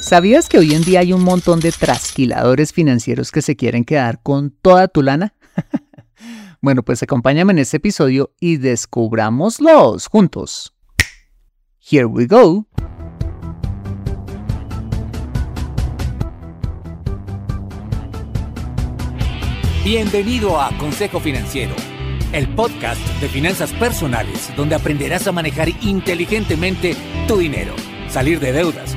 ¿Sabías que hoy en día hay un montón de trasquiladores financieros que se quieren quedar con toda tu lana? bueno, pues acompáñame en este episodio y descubrámoslos juntos. Here we go. Bienvenido a Consejo Financiero, el podcast de finanzas personales donde aprenderás a manejar inteligentemente tu dinero, salir de deudas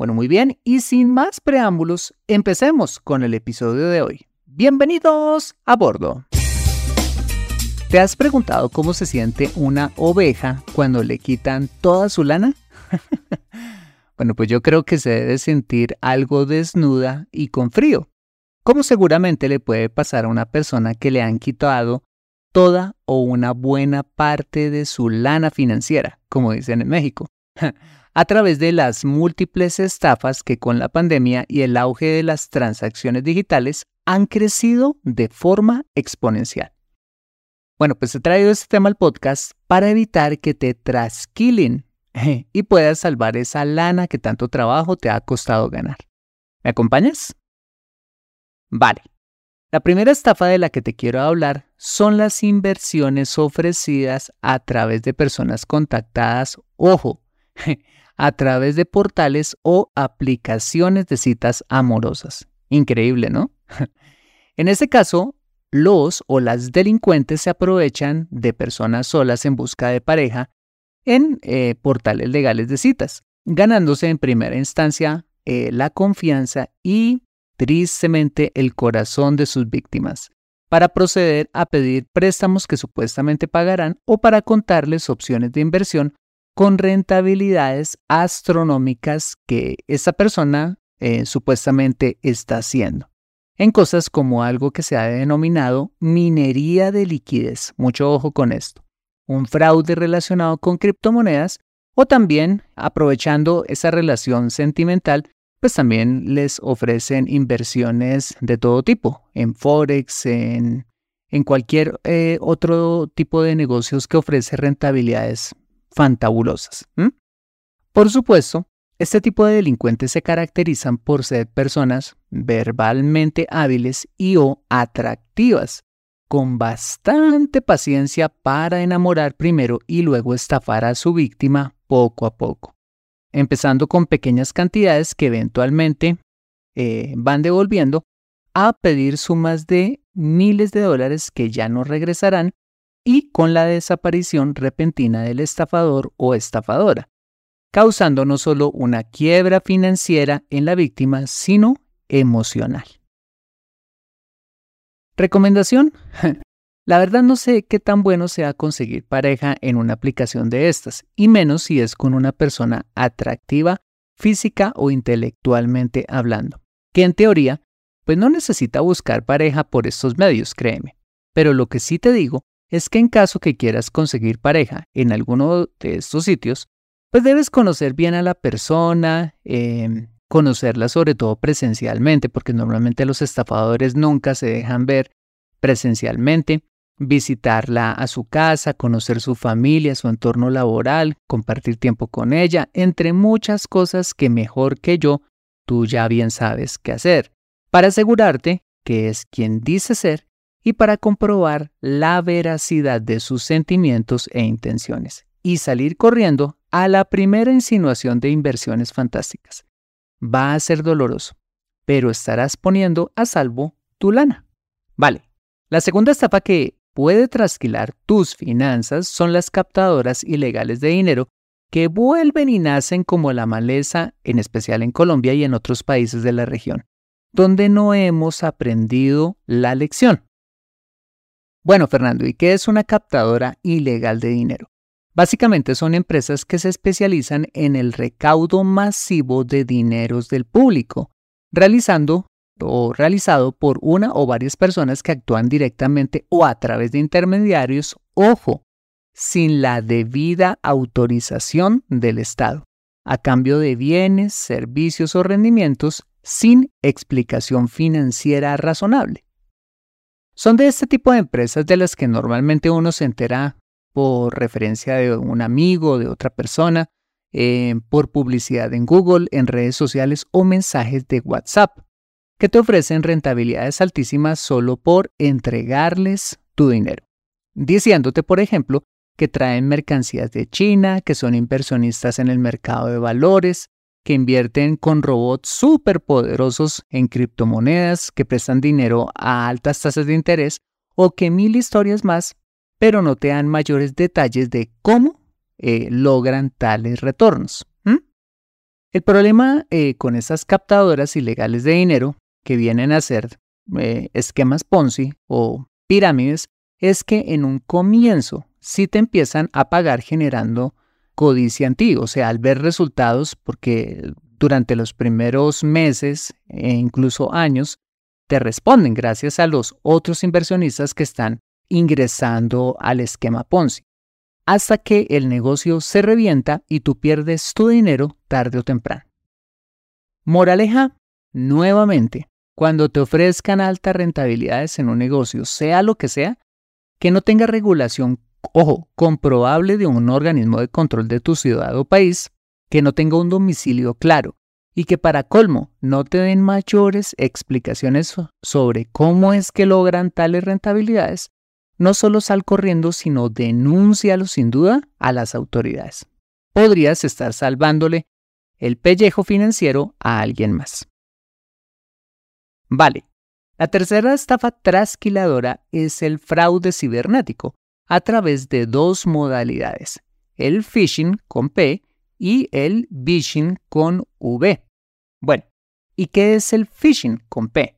Bueno, muy bien, y sin más preámbulos, empecemos con el episodio de hoy. Bienvenidos a bordo. ¿Te has preguntado cómo se siente una oveja cuando le quitan toda su lana? bueno, pues yo creo que se debe sentir algo desnuda y con frío, como seguramente le puede pasar a una persona que le han quitado toda o una buena parte de su lana financiera, como dicen en México a través de las múltiples estafas que con la pandemia y el auge de las transacciones digitales han crecido de forma exponencial. Bueno, pues he traído este tema al podcast para evitar que te trasquilen y puedas salvar esa lana que tanto trabajo te ha costado ganar. ¿Me acompañas? Vale. La primera estafa de la que te quiero hablar son las inversiones ofrecidas a través de personas contactadas, ojo, a través de portales o aplicaciones de citas amorosas. Increíble, ¿no? en este caso, los o las delincuentes se aprovechan de personas solas en busca de pareja en eh, portales legales de citas, ganándose en primera instancia eh, la confianza y tristemente el corazón de sus víctimas, para proceder a pedir préstamos que supuestamente pagarán o para contarles opciones de inversión con rentabilidades astronómicas que esta persona eh, supuestamente está haciendo. En cosas como algo que se ha denominado minería de liquidez. Mucho ojo con esto. Un fraude relacionado con criptomonedas o también aprovechando esa relación sentimental, pues también les ofrecen inversiones de todo tipo, en Forex, en, en cualquier eh, otro tipo de negocios que ofrece rentabilidades fantabulosas. Por supuesto, este tipo de delincuentes se caracterizan por ser personas verbalmente hábiles y o atractivas, con bastante paciencia para enamorar primero y luego estafar a su víctima poco a poco, empezando con pequeñas cantidades que eventualmente eh, van devolviendo a pedir sumas de miles de dólares que ya no regresarán y con la desaparición repentina del estafador o estafadora, causando no solo una quiebra financiera en la víctima, sino emocional. Recomendación. La verdad no sé qué tan bueno sea conseguir pareja en una aplicación de estas, y menos si es con una persona atractiva, física o intelectualmente hablando, que en teoría, pues no necesita buscar pareja por estos medios, créeme. Pero lo que sí te digo es que en caso que quieras conseguir pareja en alguno de estos sitios, pues debes conocer bien a la persona, em, conocerla sobre todo presencialmente, porque normalmente los estafadores nunca se dejan ver presencialmente visitarla a su casa, conocer su familia, su entorno laboral, compartir tiempo con ella, entre muchas cosas que mejor que yo tú ya bien sabes qué hacer, para asegurarte que es quien dice ser y para comprobar la veracidad de sus sentimientos e intenciones, y salir corriendo a la primera insinuación de inversiones fantásticas. Va a ser doloroso, pero estarás poniendo a salvo tu lana. Vale. La segunda estafa que puede trasquilar tus finanzas son las captadoras ilegales de dinero que vuelven y nacen como la maleza, en especial en Colombia y en otros países de la región, donde no hemos aprendido la lección. Bueno, Fernando, ¿y qué es una captadora ilegal de dinero? Básicamente son empresas que se especializan en el recaudo masivo de dineros del público, realizando o realizado por una o varias personas que actúan directamente o a través de intermediarios, ojo, sin la debida autorización del Estado, a cambio de bienes, servicios o rendimientos sin explicación financiera razonable. Son de este tipo de empresas de las que normalmente uno se entera por referencia de un amigo, de otra persona, eh, por publicidad en Google, en redes sociales o mensajes de WhatsApp que te ofrecen rentabilidades altísimas solo por entregarles tu dinero, diciéndote, por ejemplo, que traen mercancías de China, que son inversionistas en el mercado de valores, que invierten con robots súper poderosos en criptomonedas, que prestan dinero a altas tasas de interés o que mil historias más, pero no te dan mayores detalles de cómo eh, logran tales retornos. El problema eh, con esas captadoras ilegales de dinero que vienen a ser eh, esquemas Ponzi o pirámides es que en un comienzo sí te empiezan a pagar generando codicia ti, o sea, al ver resultados, porque durante los primeros meses e incluso años te responden gracias a los otros inversionistas que están ingresando al esquema Ponzi, hasta que el negocio se revienta y tú pierdes tu dinero tarde o temprano. Moraleja, nuevamente, cuando te ofrezcan altas rentabilidades en un negocio, sea lo que sea, que no tenga regulación, ojo, comprobable de un organismo de control de tu ciudad o país, que no tenga un domicilio claro y que para colmo no te den mayores explicaciones sobre cómo es que logran tales rentabilidades, no solo sal corriendo, sino denúncialo sin duda a las autoridades. Podrías estar salvándole el pellejo financiero a alguien más. Vale. La tercera estafa trasquiladora es el fraude cibernético a través de dos modalidades, el phishing con P y el vishing con V. Bueno, ¿y qué es el phishing con P?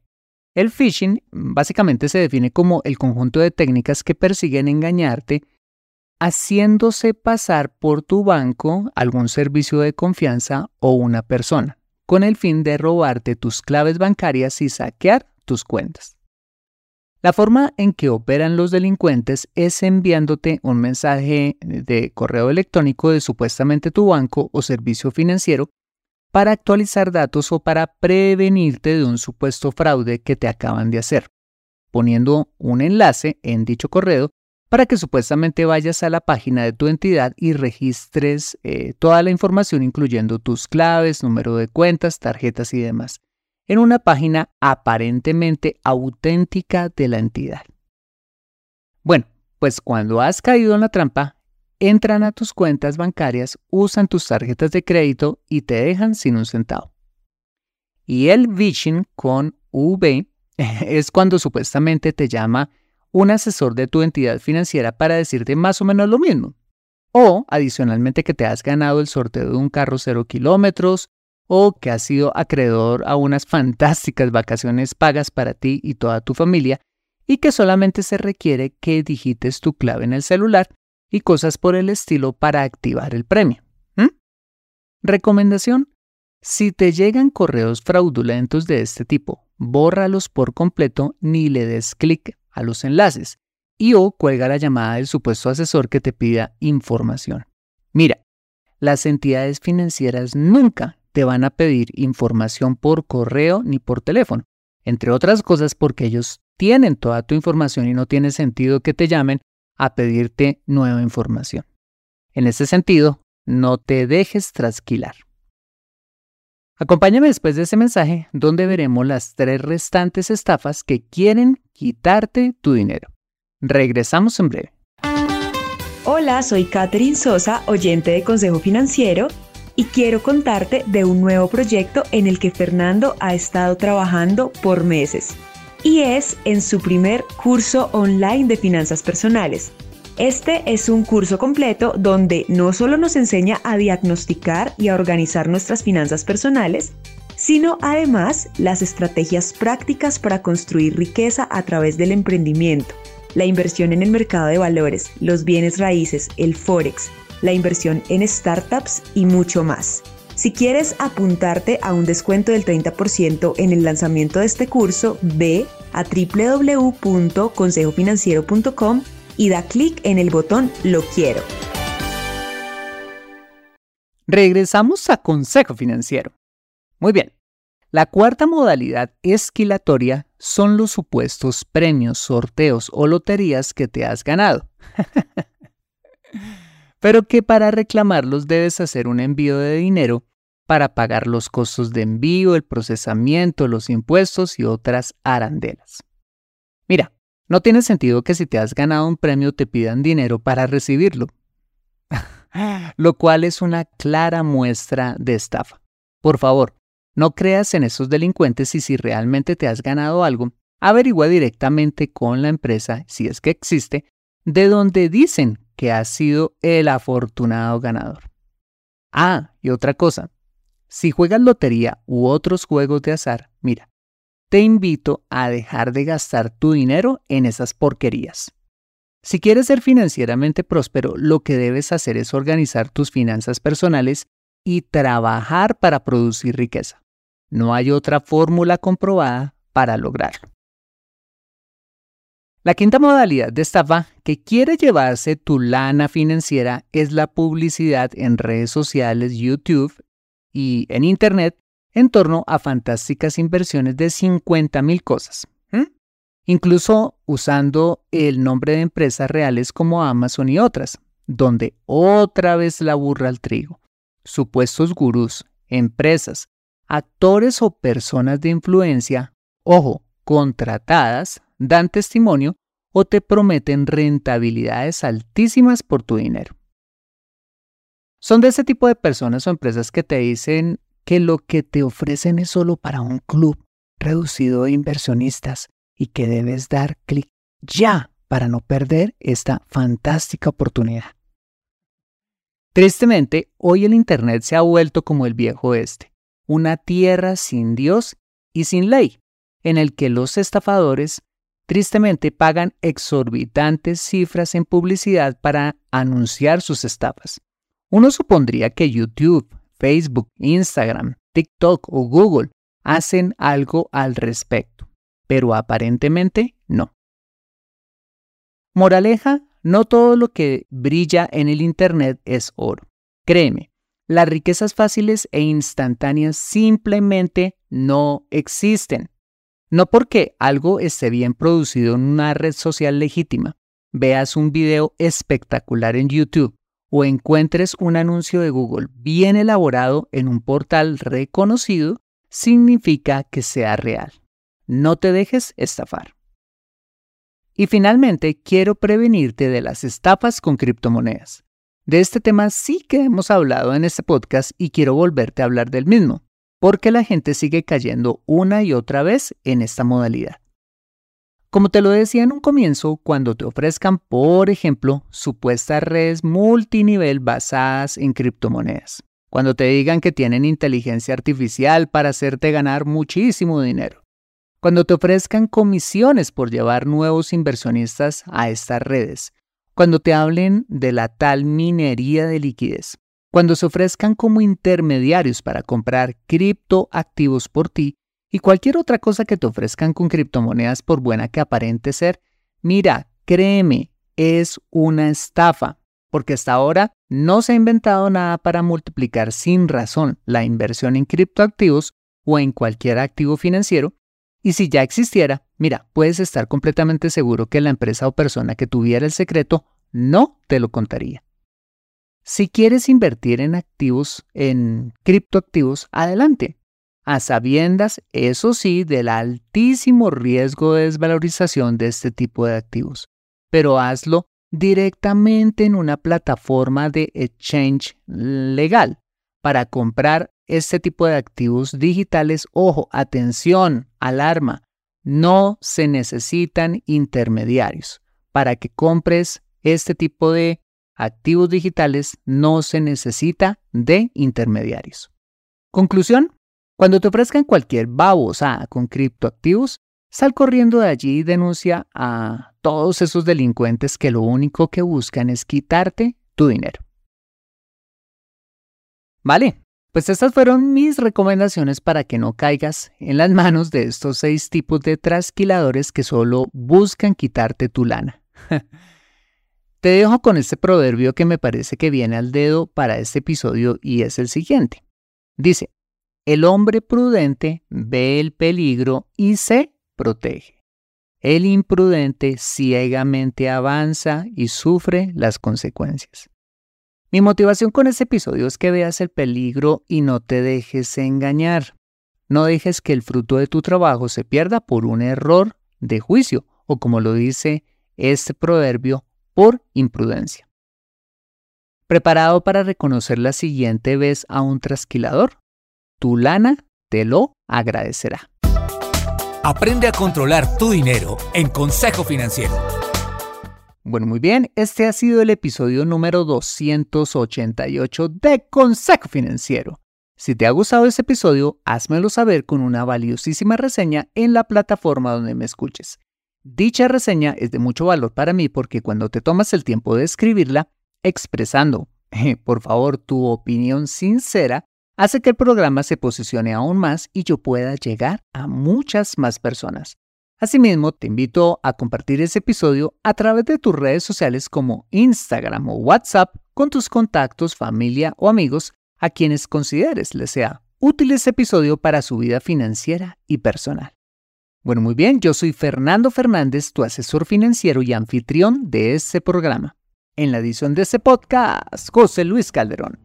El phishing básicamente se define como el conjunto de técnicas que persiguen engañarte haciéndose pasar por tu banco, algún servicio de confianza o una persona con el fin de robarte tus claves bancarias y saquear tus cuentas. La forma en que operan los delincuentes es enviándote un mensaje de correo electrónico de supuestamente tu banco o servicio financiero para actualizar datos o para prevenirte de un supuesto fraude que te acaban de hacer, poniendo un enlace en dicho correo para que supuestamente vayas a la página de tu entidad y registres eh, toda la información, incluyendo tus claves, número de cuentas, tarjetas y demás, en una página aparentemente auténtica de la entidad. Bueno, pues cuando has caído en la trampa, entran a tus cuentas bancarias, usan tus tarjetas de crédito y te dejan sin un centavo. Y el phishing con V es cuando supuestamente te llama un asesor de tu entidad financiera para decirte más o menos lo mismo. O, adicionalmente, que te has ganado el sorteo de un carro cero kilómetros o que has sido acreedor a unas fantásticas vacaciones pagas para ti y toda tu familia y que solamente se requiere que digites tu clave en el celular y cosas por el estilo para activar el premio. Recomendación. Si te llegan correos fraudulentos de este tipo, bórralos por completo ni le des clic a los enlaces y o cuelga la llamada del supuesto asesor que te pida información. Mira, las entidades financieras nunca te van a pedir información por correo ni por teléfono, entre otras cosas porque ellos tienen toda tu información y no tiene sentido que te llamen a pedirte nueva información. En ese sentido, no te dejes trasquilar. Acompáñame después de ese mensaje donde veremos las tres restantes estafas que quieren quitarte tu dinero. Regresamos en breve. Hola, soy Catherine Sosa, oyente de Consejo Financiero, y quiero contarte de un nuevo proyecto en el que Fernando ha estado trabajando por meses. Y es en su primer curso online de finanzas personales. Este es un curso completo donde no solo nos enseña a diagnosticar y a organizar nuestras finanzas personales, sino además las estrategias prácticas para construir riqueza a través del emprendimiento la inversión en el mercado de valores, los bienes raíces, el forex, la inversión en startups y mucho más. Si quieres apuntarte a un descuento del 30% en el lanzamiento de este curso, ve a www.consejofinanciero.com y da clic en el botón Lo quiero. Regresamos a Consejo Financiero. Muy bien, la cuarta modalidad esquilatoria son los supuestos premios, sorteos o loterías que te has ganado. Pero que para reclamarlos debes hacer un envío de dinero para pagar los costos de envío, el procesamiento, los impuestos y otras arandelas. Mira, no tiene sentido que si te has ganado un premio te pidan dinero para recibirlo, lo cual es una clara muestra de estafa. Por favor, no creas en esos delincuentes y si realmente te has ganado algo, averigua directamente con la empresa, si es que existe, de donde dicen que has sido el afortunado ganador. Ah, y otra cosa, si juegas lotería u otros juegos de azar, mira, te invito a dejar de gastar tu dinero en esas porquerías. Si quieres ser financieramente próspero, lo que debes hacer es organizar tus finanzas personales y trabajar para producir riqueza. No hay otra fórmula comprobada para lograrlo. La quinta modalidad de estafa que quiere llevarse tu lana financiera es la publicidad en redes sociales, YouTube y en Internet en torno a fantásticas inversiones de 50 mil cosas. Incluso usando el nombre de empresas reales como Amazon y otras, donde otra vez la burra al trigo. Supuestos gurús, empresas, actores o personas de influencia, ojo, contratadas, dan testimonio o te prometen rentabilidades altísimas por tu dinero. Son de ese tipo de personas o empresas que te dicen que lo que te ofrecen es solo para un club reducido de inversionistas y que debes dar clic ya para no perder esta fantástica oportunidad. Tristemente, hoy el Internet se ha vuelto como el viejo este una tierra sin Dios y sin ley, en el que los estafadores tristemente pagan exorbitantes cifras en publicidad para anunciar sus estafas. Uno supondría que YouTube, Facebook, Instagram, TikTok o Google hacen algo al respecto, pero aparentemente no. Moraleja, no todo lo que brilla en el Internet es oro. Créeme, las riquezas fáciles e instantáneas simplemente no existen. No porque algo esté bien producido en una red social legítima, veas un video espectacular en YouTube o encuentres un anuncio de Google bien elaborado en un portal reconocido, significa que sea real. No te dejes estafar. Y finalmente, quiero prevenirte de las estafas con criptomonedas. De este tema sí que hemos hablado en este podcast y quiero volverte a hablar del mismo, porque la gente sigue cayendo una y otra vez en esta modalidad. Como te lo decía en un comienzo, cuando te ofrezcan, por ejemplo, supuestas redes multinivel basadas en criptomonedas, cuando te digan que tienen inteligencia artificial para hacerte ganar muchísimo dinero, cuando te ofrezcan comisiones por llevar nuevos inversionistas a estas redes, cuando te hablen de la tal minería de liquidez, cuando se ofrezcan como intermediarios para comprar criptoactivos por ti y cualquier otra cosa que te ofrezcan con criptomonedas por buena que aparente ser, mira, créeme, es una estafa, porque hasta ahora no se ha inventado nada para multiplicar sin razón la inversión en criptoactivos o en cualquier activo financiero y si ya existiera, mira, puedes estar completamente seguro que la empresa o persona que tuviera el secreto no te lo contaría. Si quieres invertir en activos, en criptoactivos, adelante. A sabiendas, eso sí, del altísimo riesgo de desvalorización de este tipo de activos. Pero hazlo directamente en una plataforma de exchange legal para comprar este tipo de activos digitales, ojo, atención, alarma, no se necesitan intermediarios. Para que compres este tipo de activos digitales no se necesita de intermediarios. Conclusión, cuando te ofrezcan cualquier babosa con criptoactivos, sal corriendo de allí y denuncia a todos esos delincuentes que lo único que buscan es quitarte tu dinero. Vale, pues estas fueron mis recomendaciones para que no caigas en las manos de estos seis tipos de trasquiladores que solo buscan quitarte tu lana. Te dejo con este proverbio que me parece que viene al dedo para este episodio y es el siguiente. Dice, el hombre prudente ve el peligro y se protege. El imprudente ciegamente avanza y sufre las consecuencias. Mi motivación con este episodio es que veas el peligro y no te dejes engañar. No dejes que el fruto de tu trabajo se pierda por un error de juicio o como lo dice este proverbio, por imprudencia. ¿Preparado para reconocer la siguiente vez a un trasquilador? Tu lana te lo agradecerá. Aprende a controlar tu dinero en Consejo Financiero. Bueno, muy bien, este ha sido el episodio número 288 de Consejo Financiero. Si te ha gustado este episodio, házmelo saber con una valiosísima reseña en la plataforma donde me escuches. Dicha reseña es de mucho valor para mí porque cuando te tomas el tiempo de escribirla, expresando, por favor, tu opinión sincera, hace que el programa se posicione aún más y yo pueda llegar a muchas más personas. Asimismo, te invito a compartir ese episodio a través de tus redes sociales como Instagram o WhatsApp con tus contactos, familia o amigos a quienes consideres les sea útil este episodio para su vida financiera y personal. Bueno, muy bien, yo soy Fernando Fernández, tu asesor financiero y anfitrión de este programa. En la edición de este podcast, José Luis Calderón.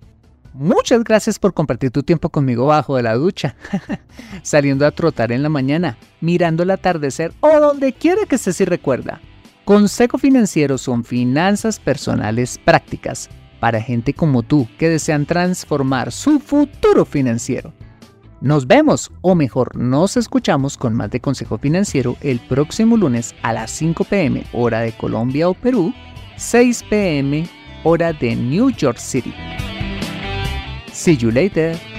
Muchas gracias por compartir tu tiempo conmigo bajo de la ducha, saliendo a trotar en la mañana, mirando el atardecer o donde quiera que estés y recuerda. Consejo Financiero son finanzas personales prácticas para gente como tú que desean transformar su futuro financiero. Nos vemos, o mejor, nos escuchamos con más de Consejo Financiero el próximo lunes a las 5 pm hora de Colombia o Perú, 6 pm hora de New York City. See you later.